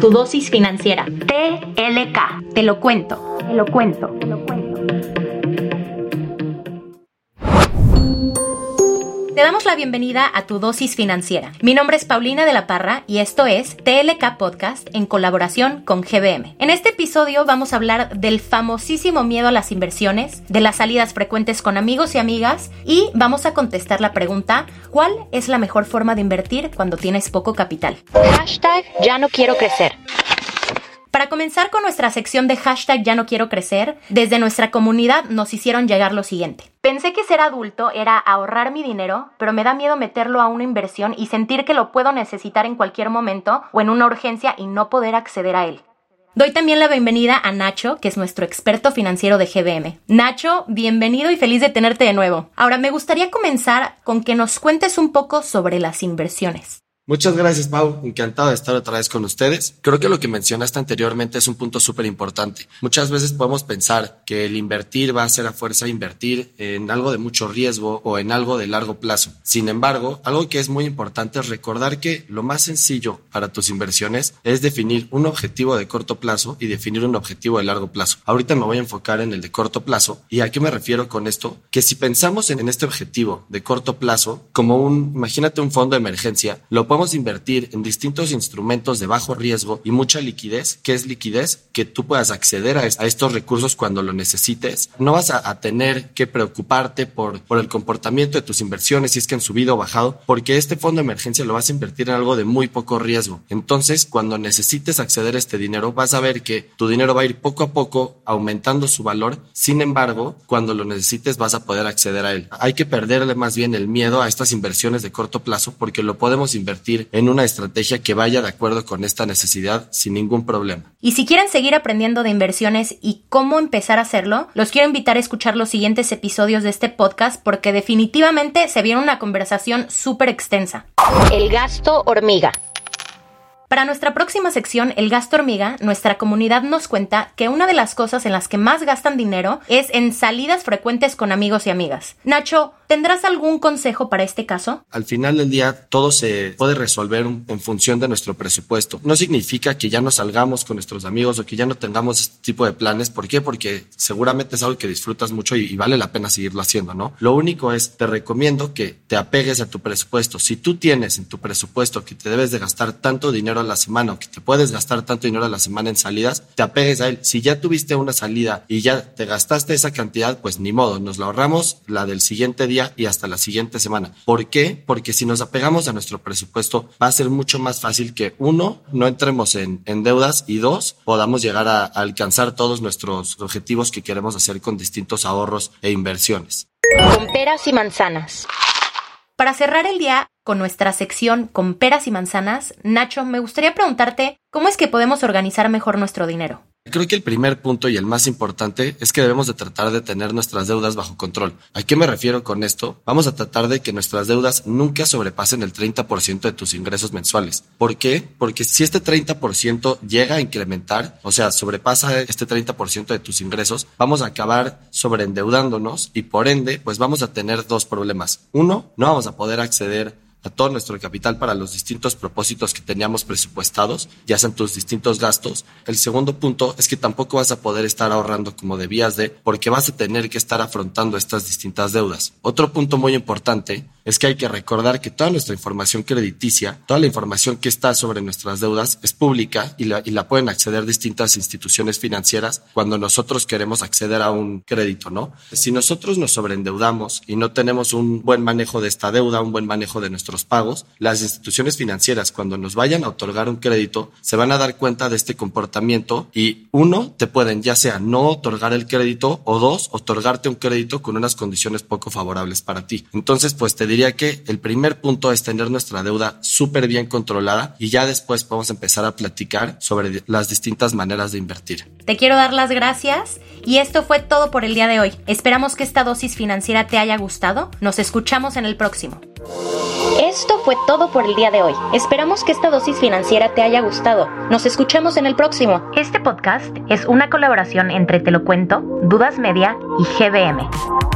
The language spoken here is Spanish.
tu dosis financiera. TLK. Te lo cuento. Te lo cuento. Te lo cuento. Damos la bienvenida a tu dosis financiera. Mi nombre es Paulina de la Parra y esto es TLK Podcast en colaboración con GBM. En este episodio vamos a hablar del famosísimo miedo a las inversiones, de las salidas frecuentes con amigos y amigas y vamos a contestar la pregunta ¿cuál es la mejor forma de invertir cuando tienes poco capital? Hashtag ya no quiero crecer. Para comenzar con nuestra sección de hashtag ya no quiero crecer, desde nuestra comunidad nos hicieron llegar lo siguiente. Pensé que ser adulto era ahorrar mi dinero, pero me da miedo meterlo a una inversión y sentir que lo puedo necesitar en cualquier momento o en una urgencia y no poder acceder a él. Doy también la bienvenida a Nacho, que es nuestro experto financiero de GBM. Nacho, bienvenido y feliz de tenerte de nuevo. Ahora me gustaría comenzar con que nos cuentes un poco sobre las inversiones. Muchas gracias, Pau. Encantado de estar otra vez con ustedes. Creo que lo que mencionaste anteriormente es un punto súper importante. Muchas veces podemos pensar que el invertir va a ser a fuerza invertir en algo de mucho riesgo o en algo de largo plazo. Sin embargo, algo que es muy importante es recordar que lo más sencillo para tus inversiones es definir un objetivo de corto plazo y definir un objetivo de largo plazo. Ahorita me voy a enfocar en el de corto plazo. ¿Y a qué me refiero con esto? Que si pensamos en este objetivo de corto plazo como un, imagínate un fondo de emergencia, lo podemos podemos invertir en distintos instrumentos de bajo riesgo y mucha liquidez. ¿Qué es liquidez? Que tú puedas acceder a, estos recursos cuando lo necesites. No vas a, tener que preocuparte por, por el comportamiento de tus inversiones, si es que han subido o bajado, porque este fondo de emergencia lo vas a invertir en algo de muy poco riesgo. Entonces, cuando necesites acceder a este dinero, vas a ver que tu dinero va a ir poco a poco aumentando su valor. Sin embargo, cuando lo necesites, vas a poder acceder a él. Hay que perderle más bien el miedo a estas inversiones de corto plazo porque lo podemos invertir en una estrategia que vaya de acuerdo con esta necesidad sin ningún problema. Y si quieren seguir aprendiendo de inversiones y cómo empezar a hacerlo, los quiero invitar a escuchar los siguientes episodios de este podcast porque definitivamente se viene una conversación súper extensa. El gasto hormiga. Para nuestra próxima sección, El gasto hormiga, nuestra comunidad nos cuenta que una de las cosas en las que más gastan dinero es en salidas frecuentes con amigos y amigas. Nacho, ¿Tendrás algún consejo para este caso? Al final del día, todo se puede resolver en función de nuestro presupuesto. No significa que ya no salgamos con nuestros amigos o que ya no tengamos este tipo de planes. ¿Por qué? Porque seguramente es algo que disfrutas mucho y, vale la pena seguirlo haciendo, ¿no? Lo único es, te recomiendo que te apegues a tu presupuesto. Si tú tienes en tu presupuesto que te debes de gastar tanto dinero a la semana o que te puedes gastar tanto dinero a la semana en salidas, te apegues a él. Si ya tuviste una salida y ya te gastaste esa cantidad, pues ni modo, nos la ahorramos la del siguiente día y hasta la siguiente semana. ¿Por qué? Porque si nos apegamos a nuestro presupuesto, va a ser mucho más fácil que uno, no entremos en, deudas y dos, podamos llegar a, a alcanzar todos nuestros objetivos que queremos hacer con distintos ahorros e inversiones. Con peras y manzanas. Para cerrar el día con nuestra sección con peras y manzanas, Nacho, me gustaría preguntarte cómo es que podemos organizar mejor nuestro dinero. Creo que el primer punto y el más importante es que debemos de tratar de tener nuestras deudas bajo control. ¿A qué me refiero con esto? Vamos a tratar de que nuestras deudas nunca sobrepasen el 30% de tus ingresos mensuales. ¿Por qué? Porque si este 30% llega a incrementar, o sea, sobrepasa este 30% de tus ingresos, vamos a acabar sobreendeudándonos y por ende, pues vamos a tener dos problemas. Uno, no vamos a poder acceder a todo nuestro capital para los distintos propósitos que teníamos presupuestados, ya sean tus distintos gastos. El segundo punto es que tampoco vas a poder estar ahorrando como debías de, porque vas a tener que estar afrontando estas distintas deudas. Otro punto muy importante es que hay que recordar que toda nuestra información crediticia, toda la información que está sobre nuestras deudas es pública y la, pueden acceder distintas instituciones financieras cuando nosotros queremos acceder a un crédito, ¿no? Si nosotros nos sobreendeudamos y no tenemos un buen manejo de esta deuda, un buen manejo de nuestros pagos, las instituciones financieras cuando nos vayan a otorgar un crédito se van a dar cuenta de este comportamiento y uno, te pueden ya sea no otorgar el crédito o dos, otorgarte un crédito con unas condiciones poco favorables para ti. Entonces, pues te diría que el primer punto es tener nuestra deuda súper bien controlada y ya después podemos empezar a platicar sobre las distintas maneras de invertir. Te quiero dar las gracias y esto fue todo por el día de hoy. Esperamos que esta dosis financiera te haya gustado. Nos escuchamos en el próximo. Esto fue todo por el día de hoy. Esperamos que esta dosis financiera te haya gustado. Nos escuchamos en el próximo. Este podcast es una colaboración entre Te lo cuento, Dudas Media y GBM.